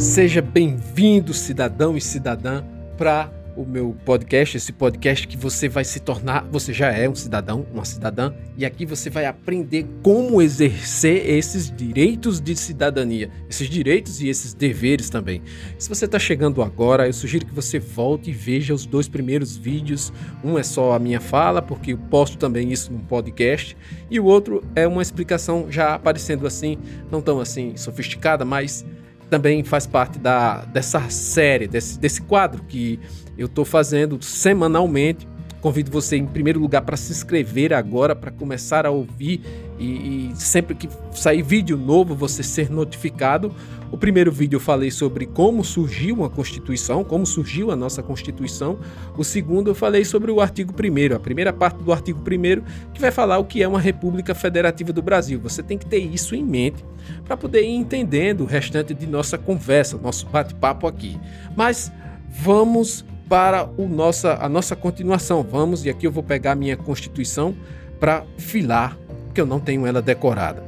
Seja bem-vindo, cidadão e cidadã, para o meu podcast, esse podcast que você vai se tornar, você já é um cidadão, uma cidadã, e aqui você vai aprender como exercer esses direitos de cidadania, esses direitos e esses deveres também. Se você está chegando agora, eu sugiro que você volte e veja os dois primeiros vídeos. Um é só a minha fala, porque eu posto também isso num podcast, e o outro é uma explicação já aparecendo assim, não tão assim sofisticada, mas também faz parte da, dessa série, desse, desse quadro que eu estou fazendo semanalmente. Convido você, em primeiro lugar, para se inscrever agora, para começar a ouvir e, e, sempre que sair vídeo novo, você ser notificado. O primeiro vídeo eu falei sobre como surgiu uma Constituição, como surgiu a nossa Constituição. O segundo eu falei sobre o artigo 1, a primeira parte do artigo 1, que vai falar o que é uma República Federativa do Brasil. Você tem que ter isso em mente para poder ir entendendo o restante de nossa conversa, nosso bate-papo aqui. Mas vamos para o nossa, a nossa continuação. Vamos, e aqui eu vou pegar minha Constituição para filar, porque eu não tenho ela decorada.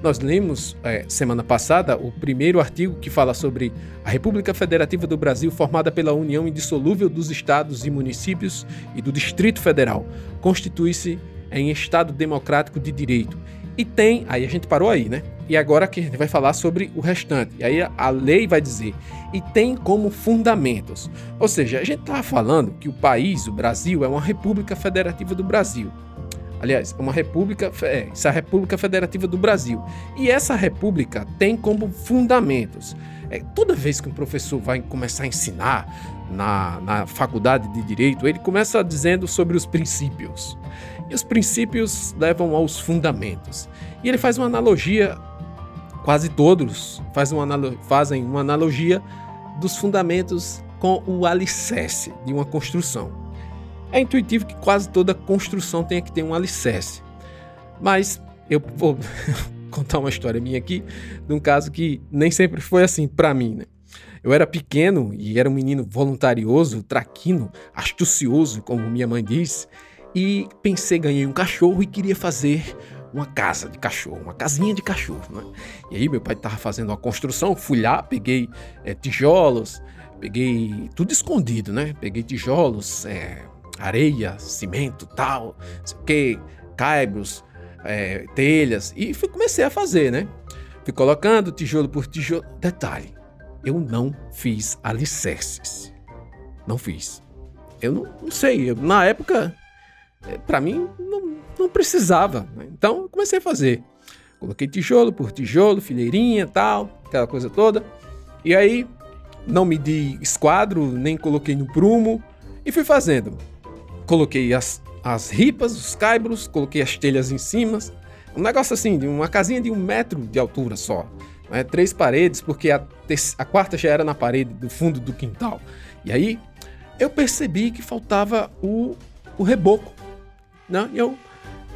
Nós lemos é, semana passada o primeiro artigo que fala sobre a República Federativa do Brasil, formada pela união indissolúvel dos estados e municípios e do Distrito Federal. Constitui-se em Estado democrático de direito. E tem, aí a gente parou aí, né? E agora que a gente vai falar sobre o restante. E aí a lei vai dizer, e tem como fundamentos. Ou seja, a gente está falando que o país, o Brasil, é uma república federativa do Brasil. Aliás, uma república, é, isso é a República Federativa do Brasil. E essa república tem como fundamentos. É, toda vez que um professor vai começar a ensinar na, na faculdade de Direito, ele começa dizendo sobre os princípios. E os princípios levam aos fundamentos. E ele faz uma analogia quase todos faz uma fazem uma analogia dos fundamentos com o alicerce de uma construção. É intuitivo que quase toda construção tenha que ter um alicerce. Mas eu vou contar uma história minha aqui de um caso que nem sempre foi assim para mim, né? Eu era pequeno e era um menino voluntarioso, traquino, astucioso, como minha mãe diz, e pensei, ganhei um cachorro e queria fazer uma casa de cachorro, uma casinha de cachorro. Né? E aí meu pai estava fazendo uma construção, fui lá, peguei é, tijolos, peguei tudo escondido, né? Peguei tijolos, é, areia, cimento, tal, sei o que, caibros, é, telhas e fui, comecei a fazer, né? Fui colocando tijolo por tijolo. Detalhe, eu não fiz alicerces. Não fiz. Eu não, não sei, eu, na época, para mim, não, não precisava. Né? Então comecei a fazer. Coloquei tijolo por tijolo, fileirinha, tal, aquela coisa toda. E aí não medi esquadro, nem coloquei no prumo e fui fazendo. Coloquei as, as ripas, os caibros, coloquei as telhas em cima. Um negócio assim, de uma casinha de um metro de altura só. Né? Três paredes, porque a, a quarta já era na parede do fundo do quintal. E aí eu percebi que faltava o, o reboco. Né? E eu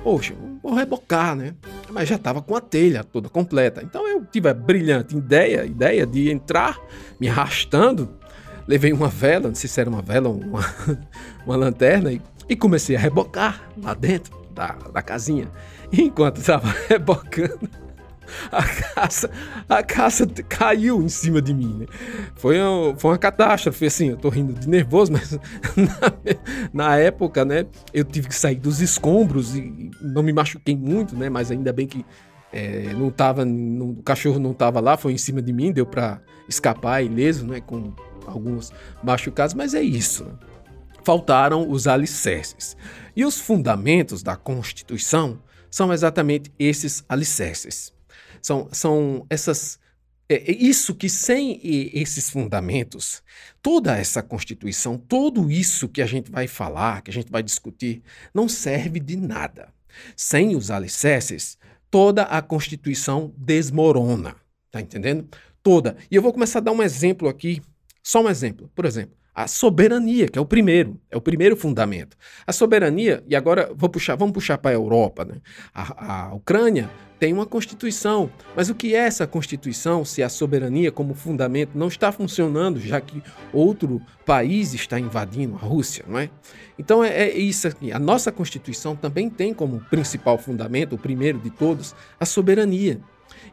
Poxa, vou rebocar, né? Mas já estava com a telha toda completa. Então eu tive a brilhante ideia, ideia de entrar me arrastando. Levei uma vela, não sei se era uma vela ou uma, uma lanterna, e, e comecei a rebocar lá dentro da, da casinha. E enquanto estava rebocando, a casa, a casa caiu em cima de mim, né? Foi, uma, foi uma catástrofe, assim, eu tô rindo de nervoso, mas na, na, época, né, eu tive que sair dos escombros e não me machuquei muito, né, mas ainda bem que é, não tava, não, o cachorro não tava lá, foi em cima de mim, deu para escapar ileso, né, com alguns machucados, mas é isso. Né? Faltaram os alicerces. E os fundamentos da Constituição são exatamente esses alicerces. São, são essas. É, é isso que sem esses fundamentos, toda essa Constituição, tudo isso que a gente vai falar, que a gente vai discutir, não serve de nada. Sem os alicerces, toda a Constituição desmorona. Tá entendendo? Toda. E eu vou começar a dar um exemplo aqui, só um exemplo. Por exemplo, a soberania, que é o primeiro, é o primeiro fundamento. A soberania, e agora vou puxar, vamos puxar para a Europa, né? A, a Ucrânia tem uma constituição, mas o que é essa constituição se a soberania como fundamento não está funcionando, já que outro país está invadindo a Rússia, não é? Então é, é isso aqui. A nossa constituição também tem como principal fundamento, o primeiro de todos, a soberania.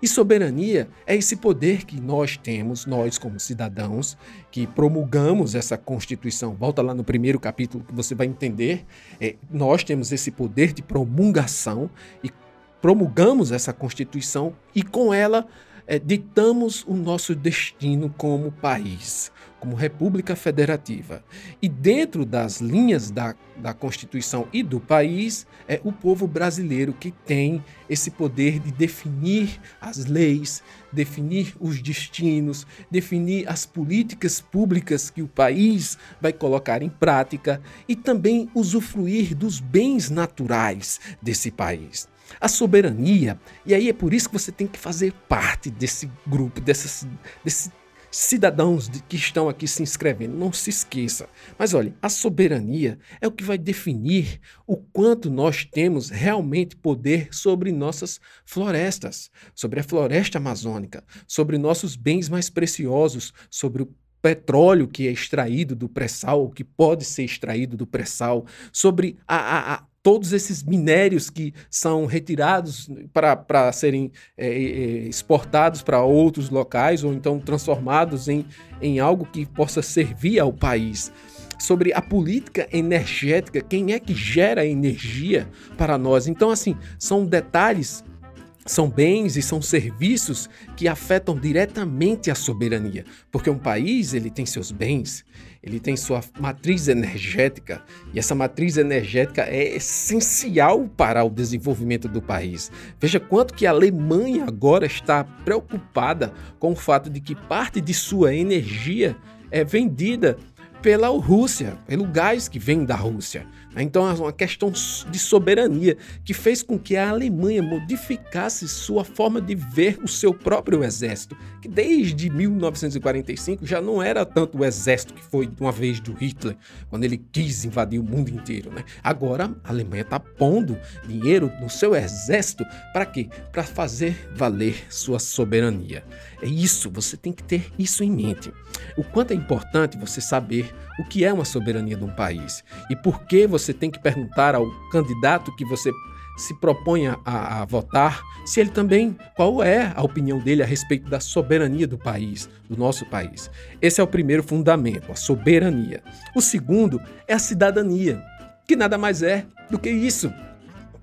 E soberania é esse poder que nós temos, nós como cidadãos, que promulgamos essa Constituição. Volta lá no primeiro capítulo que você vai entender. É, nós temos esse poder de promulgação e promulgamos essa Constituição e com ela é, ditamos o nosso destino como país, como República Federativa. E dentro das linhas da, da Constituição e do país, é o povo brasileiro que tem esse poder de definir as leis, definir os destinos, definir as políticas públicas que o país vai colocar em prática e também usufruir dos bens naturais desse país a soberania. E aí é por isso que você tem que fazer parte desse grupo, desses, desses cidadãos que estão aqui se inscrevendo. Não se esqueça. Mas olha, a soberania é o que vai definir o quanto nós temos realmente poder sobre nossas florestas, sobre a floresta amazônica, sobre nossos bens mais preciosos, sobre o petróleo que é extraído do pré-sal, que pode ser extraído do pré-sal, sobre a, a, a todos esses minérios que são retirados para serem é, é, exportados para outros locais ou então transformados em, em algo que possa servir ao país. Sobre a política energética, quem é que gera energia para nós? Então, assim, são detalhes são bens e são serviços que afetam diretamente a soberania, porque um país ele tem seus bens, ele tem sua matriz energética e essa matriz energética é essencial para o desenvolvimento do país. Veja quanto que a Alemanha agora está preocupada com o fato de que parte de sua energia é vendida pela Rússia, pelo gás que vem da Rússia. Então é uma questão de soberania que fez com que a Alemanha modificasse sua forma de ver o seu próprio exército, que desde 1945 já não era tanto o exército que foi de uma vez do Hitler, quando ele quis invadir o mundo inteiro. Né? Agora a Alemanha está pondo dinheiro no seu exército para quê? Para fazer valer sua soberania. É isso, você tem que ter isso em mente. O quanto é importante você saber o que é uma soberania de um país e por que você tem que perguntar ao candidato que você se propõe a, a, votar, se ele também, qual é a opinião dele a respeito da soberania do país, do nosso país. Esse é o primeiro fundamento, a soberania. O segundo é a cidadania, que nada mais é do que isso.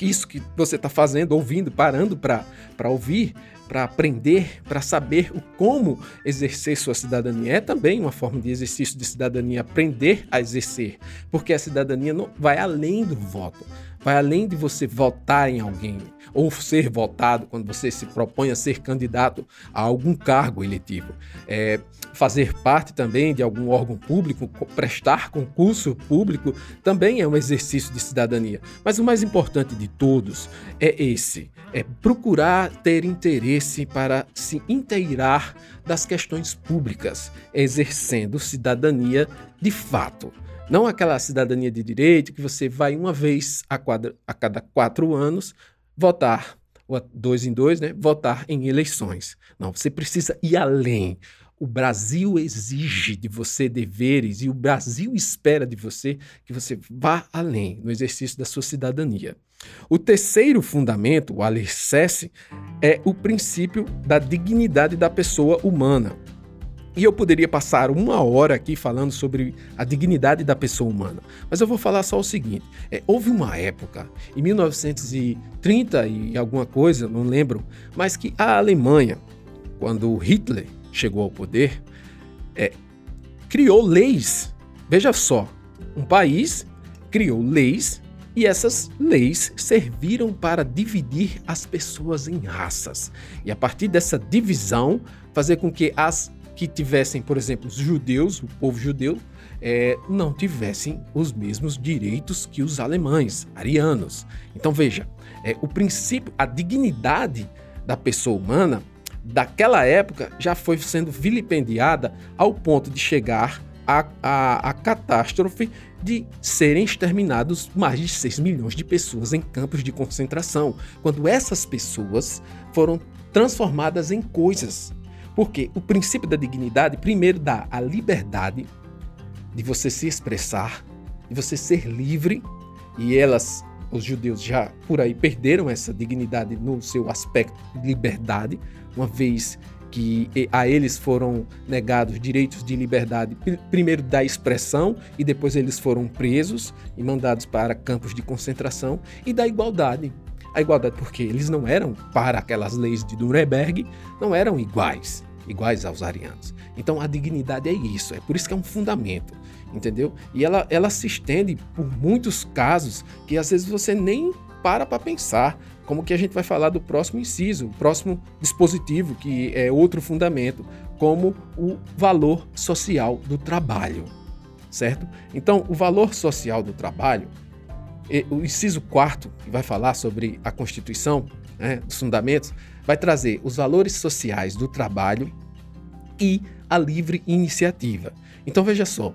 Isso que você está fazendo, ouvindo, parando para ouvir, para aprender, para saber o como exercer sua cidadania. É também uma forma de exercício de cidadania, aprender a exercer, porque a cidadania não vai além do voto, vai além de você votar em alguém ou ser votado quando você se propõe a ser candidato a algum cargo eletivo. É, fazer parte também de algum órgão público, prestar concurso público, também é um exercício de cidadania. Mas o mais importante de todos é esse: é procurar ter interesse para se inteirar das questões públicas, exercendo cidadania de fato. Não aquela cidadania de direito que você vai uma vez a, quadra, a cada quatro anos votar, dois em dois, né? Votar em eleições. Não, você precisa ir além. O Brasil exige de você deveres e o Brasil espera de você que você vá além no exercício da sua cidadania. O terceiro fundamento, o alicerce, é o princípio da dignidade da pessoa humana. E eu poderia passar uma hora aqui falando sobre a dignidade da pessoa humana, mas eu vou falar só o seguinte: é, houve uma época, em 1930 e alguma coisa, não lembro, mas que a Alemanha, quando Hitler chegou ao poder, é, criou leis. Veja só, um país criou leis e essas leis serviram para dividir as pessoas em raças. E a partir dessa divisão, fazer com que as que tivessem, por exemplo, os judeus, o povo judeu, é, não tivessem os mesmos direitos que os alemães, arianos. Então veja, é, o princípio, a dignidade da pessoa humana daquela época já foi sendo vilipendiada ao ponto de chegar à, à, à catástrofe de serem exterminados mais de 6 milhões de pessoas em campos de concentração, quando essas pessoas foram transformadas em coisas. Porque o princípio da dignidade primeiro dá a liberdade de você se expressar, de você ser livre, e elas os judeus já por aí perderam essa dignidade no seu aspecto de liberdade, uma vez que a eles foram negados direitos de liberdade, primeiro da expressão e depois eles foram presos e mandados para campos de concentração, e da igualdade. A igualdade porque eles não eram, para aquelas leis de Nuremberg, não eram iguais, iguais aos arianos. Então a dignidade é isso, é por isso que é um fundamento, entendeu? E ela, ela se estende por muitos casos que às vezes você nem para para pensar como que a gente vai falar do próximo inciso, próximo dispositivo, que é outro fundamento, como o valor social do trabalho, certo? Então, o valor social do trabalho, o inciso quarto, que vai falar sobre a Constituição, né, dos fundamentos, vai trazer os valores sociais do trabalho e a livre iniciativa. Então, veja só,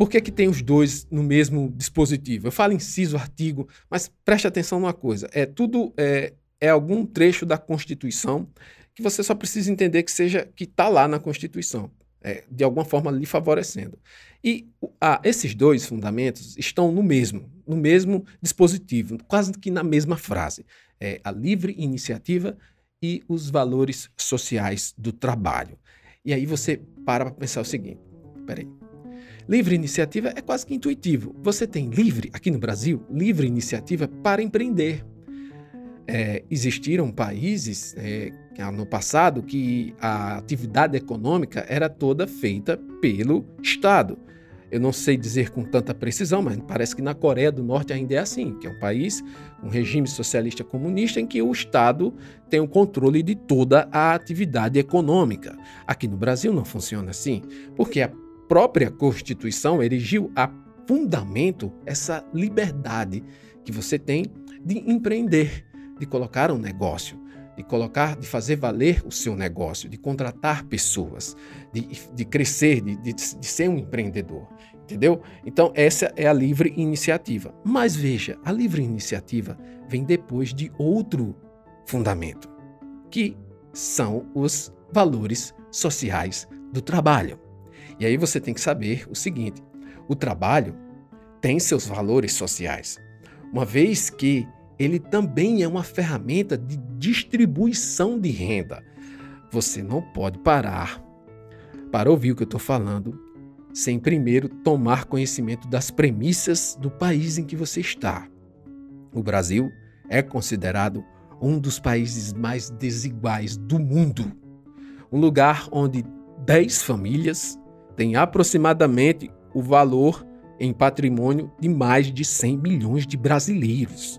por que, que tem os dois no mesmo dispositivo? Eu falo inciso, artigo, mas preste atenção numa coisa: é tudo é, é algum trecho da Constituição que você só precisa entender que seja que está lá na Constituição, é, de alguma forma lhe favorecendo. E ah, esses dois fundamentos estão no mesmo, no mesmo dispositivo, quase que na mesma frase: é, a livre iniciativa e os valores sociais do trabalho. E aí você para para pensar o seguinte: peraí. Livre iniciativa é quase que intuitivo. Você tem livre, aqui no Brasil, livre iniciativa para empreender. É, existiram países é, no passado que a atividade econômica era toda feita pelo Estado. Eu não sei dizer com tanta precisão, mas parece que na Coreia do Norte ainda é assim, que é um país, um regime socialista comunista em que o Estado tem o controle de toda a atividade econômica. Aqui no Brasil não funciona assim, porque a própria Constituição erigiu a fundamento essa liberdade que você tem de empreender, de colocar um negócio, de colocar, de fazer valer o seu negócio, de contratar pessoas, de, de crescer, de, de, de ser um empreendedor. Entendeu? Então, essa é a livre iniciativa. Mas veja, a livre iniciativa vem depois de outro fundamento, que são os valores sociais do trabalho. E aí você tem que saber o seguinte: o trabalho tem seus valores sociais, uma vez que ele também é uma ferramenta de distribuição de renda. Você não pode parar para ouvir o que eu estou falando sem primeiro tomar conhecimento das premissas do país em que você está. O Brasil é considerado um dos países mais desiguais do mundo. Um lugar onde 10 famílias tem aproximadamente o valor em patrimônio de mais de 100 milhões de brasileiros.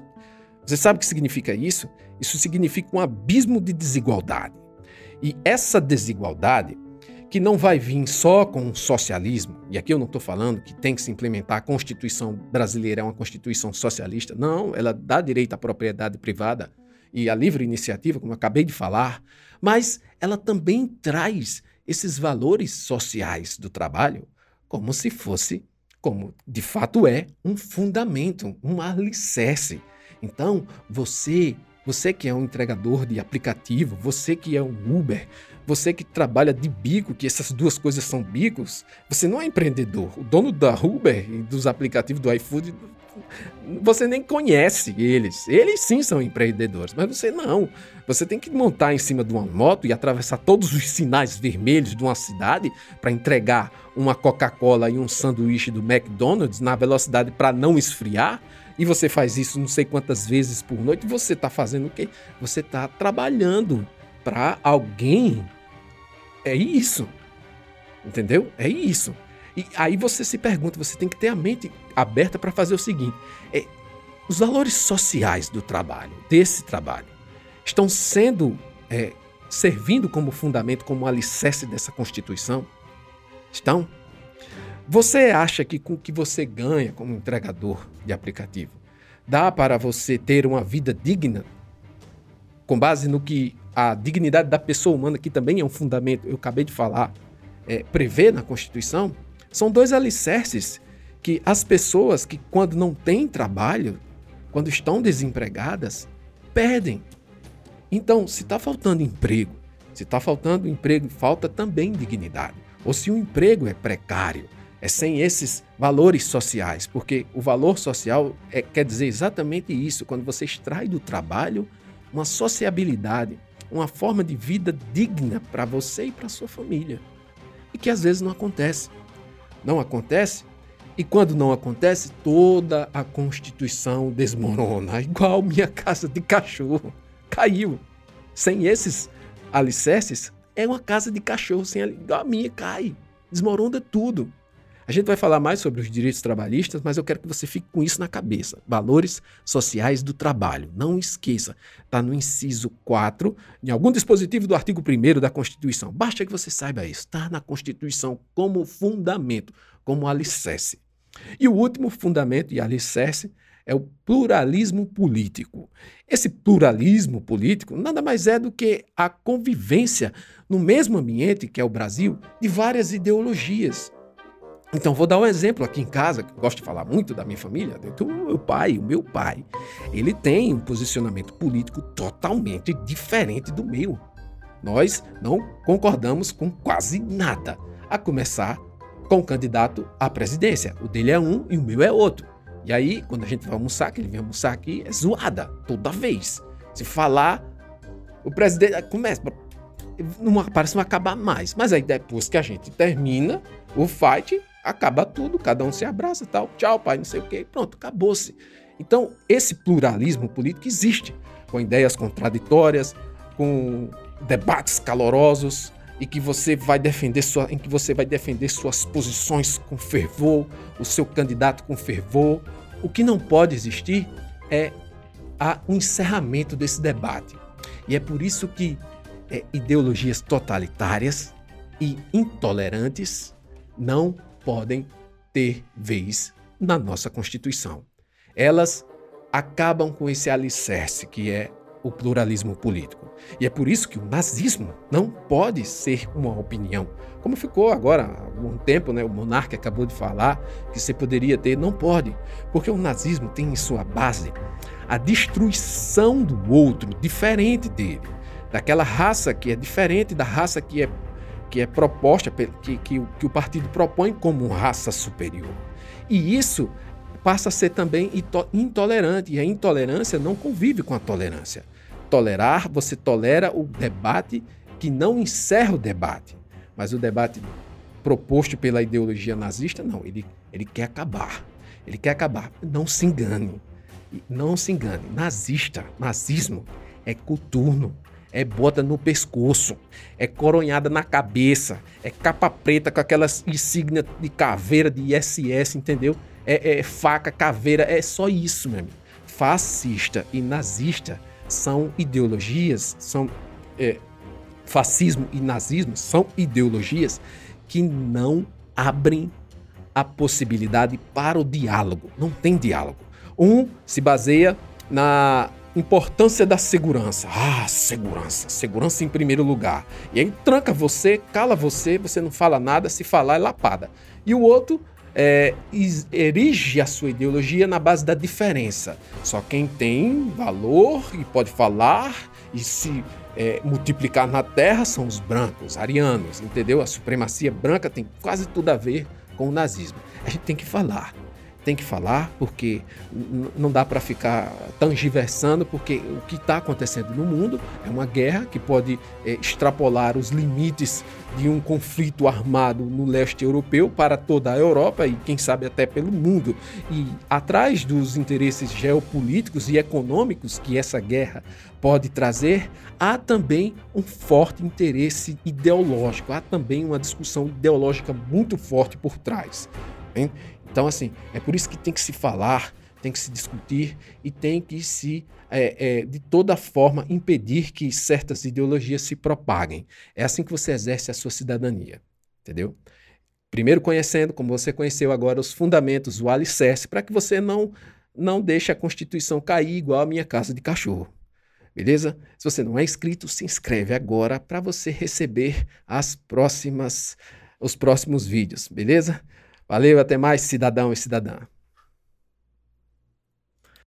Você sabe o que significa isso? Isso significa um abismo de desigualdade. E essa desigualdade, que não vai vir só com o socialismo, e aqui eu não estou falando que tem que se implementar a Constituição brasileira, é uma Constituição socialista, não, ela dá direito à propriedade privada e à livre iniciativa, como eu acabei de falar, mas ela também traz esses valores sociais do trabalho como se fosse, como de fato é, um fundamento, um alicerce. Então, você, você que é um entregador de aplicativo, você que é um Uber, você que trabalha de bico, que essas duas coisas são bicos, você não é empreendedor. O dono da Uber e dos aplicativos do iFood você nem conhece eles. Eles sim são empreendedores, mas você não. Você tem que montar em cima de uma moto e atravessar todos os sinais vermelhos de uma cidade para entregar uma Coca-Cola e um sanduíche do McDonald's na velocidade para não esfriar. E você faz isso não sei quantas vezes por noite. Você está fazendo o quê? Você está trabalhando para alguém. É isso. Entendeu? É isso. E aí você se pergunta, você tem que ter a mente aberta para fazer o seguinte: é, os valores sociais do trabalho, desse trabalho, estão sendo é, servindo como fundamento, como alicerce dessa Constituição? Estão? Você acha que com o que você ganha como entregador de aplicativo, dá para você ter uma vida digna? Com base no que a dignidade da pessoa humana, que também é um fundamento, eu acabei de falar, é, prevê na Constituição? São dois alicerces que as pessoas que, quando não têm trabalho, quando estão desempregadas, perdem. Então, se está faltando emprego, se está faltando emprego, falta também dignidade. Ou se o emprego é precário, É sem esses valores sociais, porque o valor social é, quer dizer exatamente isso, quando você extrai do trabalho uma sociabilidade, uma forma de vida digna para você e para sua família. E que às vezes não acontece. Não acontece, e quando não acontece, toda a Constituição desmorona, igual minha casa de cachorro. Caiu. Sem esses alicerces, é uma casa de cachorro, sem a minha, cai. Desmorona tudo. A gente vai falar mais sobre os direitos trabalhistas, mas eu quero que você fique com isso na cabeça. Valores sociais do trabalho. Não esqueça, está no inciso 4, em algum dispositivo do artigo 1 da Constituição. Basta que você saiba isso. Está na Constituição como fundamento, como alicerce. E o último fundamento e alicerce é o pluralismo político. Esse pluralismo político nada mais é do que a convivência no mesmo ambiente, que é o Brasil, de várias ideologias. Então, vou dar um exemplo aqui em casa, que eu gosto de falar muito da minha família. Então, o meu pai, o meu pai, ele tem um posicionamento político totalmente diferente do meu. Nós não concordamos com quase nada, a começar com o candidato à presidência. O dele é um e o meu é outro. E aí, quando a gente vai almoçar, que ele vem almoçar aqui, é zoada toda vez. Se falar, o presidente começa. Não, parece não acabar mais. Mas aí, depois que a gente termina o fight, acaba tudo, cada um se abraça tal, tchau, pai, não sei o quê, pronto, acabou-se. Então, esse pluralismo político existe, com ideias contraditórias, com debates calorosos e que você vai defender sua, em que você vai defender suas posições com fervor, o seu candidato com fervor. O que não pode existir é o encerramento desse debate. E é por isso que é, ideologias totalitárias e intolerantes não podem ter vez na nossa Constituição. Elas acabam com esse alicerce que é o pluralismo político. E é por isso que o nazismo não pode ser uma opinião. Como ficou agora há algum tempo, né? o monarca acabou de falar que você poderia ter, não pode, porque o nazismo tem em sua base a destruição do outro, diferente dele, daquela raça que é diferente da raça que é que é proposta, que, que, que o partido propõe como raça superior. E isso passa a ser também intolerante, e a intolerância não convive com a tolerância. Tolerar, você tolera o debate que não encerra o debate, mas o debate proposto pela ideologia nazista, não, ele, ele quer acabar. Ele quer acabar. Não se engane. Não se engane. Nazista, nazismo é coturno é bota no pescoço, é coronhada na cabeça, é capa preta com aquelas insígnias de caveira de ISS, entendeu? É, é, faca, caveira, é só isso, meu amigo. Fascista e nazista são ideologias, são é, fascismo e nazismo são ideologias que não abrem a possibilidade para o diálogo. Não tem diálogo. Um se baseia na Importância da segurança. Ah, segurança. Segurança em primeiro lugar. E aí tranca você, cala você, você não fala nada, se falar é lapada. E o outro é, erige a sua ideologia na base da diferença. Só quem tem valor e pode falar e se é, multiplicar na terra são os brancos, arianos, entendeu? A supremacia branca tem quase tudo a ver com o nazismo. A gente tem que falar tem que falar, porque não dá para ficar tangiversando, porque o que está acontecendo no mundo é uma guerra que pode é, extrapolar os limites de um conflito armado no leste europeu para toda a Europa e, quem sabe, até pelo mundo. E atrás dos interesses geopolíticos e econômicos que essa guerra pode trazer, há também um forte interesse ideológico, há também uma discussão ideológica muito forte por trás. Então, assim, é por isso que tem que se falar, tem que se discutir e tem que se, é, é, de toda forma, impedir que certas ideologias se propaguem. É assim que você exerce a sua cidadania, entendeu? Primeiro conhecendo, como você conheceu agora, os fundamentos, o alicerce, para que você não, não deixe a Constituição cair igual a minha casa de cachorro. Beleza? Se você não é inscrito, se inscreve agora para você receber as próximas, os próximos vídeos, beleza? Valeu, até mais, cidadão e cidadã.